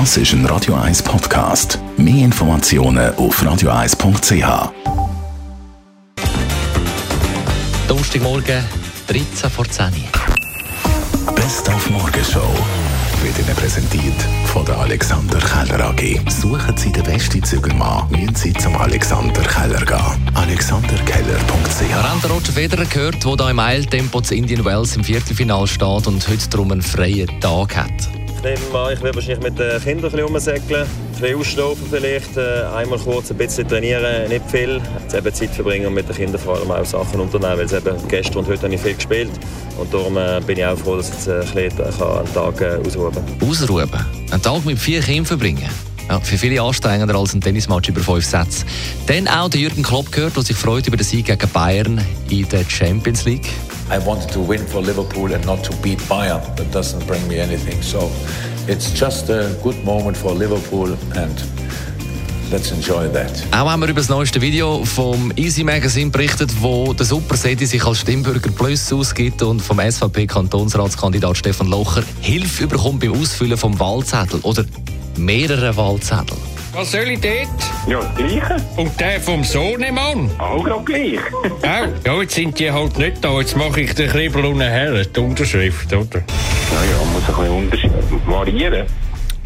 Das ist ein Radio 1 Podcast. Mehr Informationen auf radio1.ch. Donnerstagmorgen, 13 vor 10 Uhr. Best auf Morgenshow wird Ihnen präsentiert von der Alexander Keller AG. Suchen Sie den besten Zügelmann, müssen Sie zum Alexander Keller gehen. alexanderkeller.ch haben Roger Federer gehört, der hier im Eiltempo zu Indian Wells im Viertelfinal steht und heute darum einen freien Tag hat. Nehme an, ich werde wahrscheinlich mit den Kindern ein bisschen rumsäckeln, ein vielleicht, äh, einmal kurz ein bisschen trainieren, nicht viel. Jetzt eben Zeit verbringen und mit den Kindern vor allem auch Sachen unternehmen, weil eben gestern und heute habe ich viel gespielt und darum äh, bin ich auch froh, dass ich jetzt äh, ein bisschen einen Tag ausruhen kann. Ausruhen. Einen Tag mit vier Kindern verbringen. Ja, für viele anstrengender als ein Tennismatch über fünf Sätze. Dann auch der Jürgen Klopp gehört, der sich freut über den Sieg gegen Bayern in der Champions League. I wanted to win for Liverpool and not to beat Bayern. That doesn't bring me anything. So it's just a good moment for Liverpool and let's enjoy that. Auch haben wir über das neueste Video vom Easy Magazine berichtet, wo der Super Sedi sich als Stimmbürger Plus ausgibt und vom SVP-Kantonsratskandidat Stefan Locher Hilfe bekommt beim Ausfüllen vom Wahlzettel oder mehreren Wahlzettel. Was soll ich dort? Ja, das Gleiche. Und der vom Sohnemann? Auch gerade gleich. Auch? Ja, jetzt sind die halt nicht da. Jetzt mache ich den Kribbel unten her, die Unterschrift, oder? Naja, muss ein bisschen unterschied- variieren.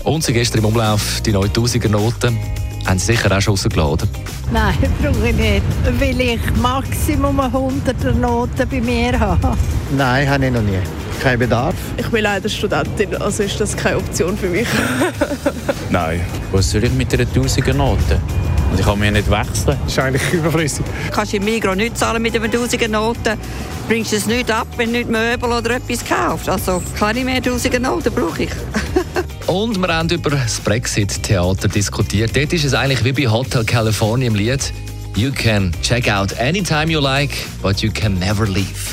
Und sie gestern im Umlauf die 9000er Noten haben sie sicher auch schon rausgelassen, oder? Nein, brauche ich nicht, weil ich Maximum 100 Noten bei mir habe. Nein, habe ich noch nie. Kein Bedarf. Ich bin leider Studentin, also ist das keine Option für mich. Nein. Was soll ich mit einer Tausiger Note? Und ich kann mich nicht wechseln. Das ist eigentlich überflüssig. kannst du im Migros nicht zahlen mit einer tausiger Noten. Bringst es nicht ab, wenn du nicht Möbel oder etwas kaufst. Also keine mehr tausiger Noten brauche ich. Und wir haben über das Brexit-Theater diskutiert. Dort ist es eigentlich wie bei Hotel California im Lied. You can check out anytime you like, but you can never leave.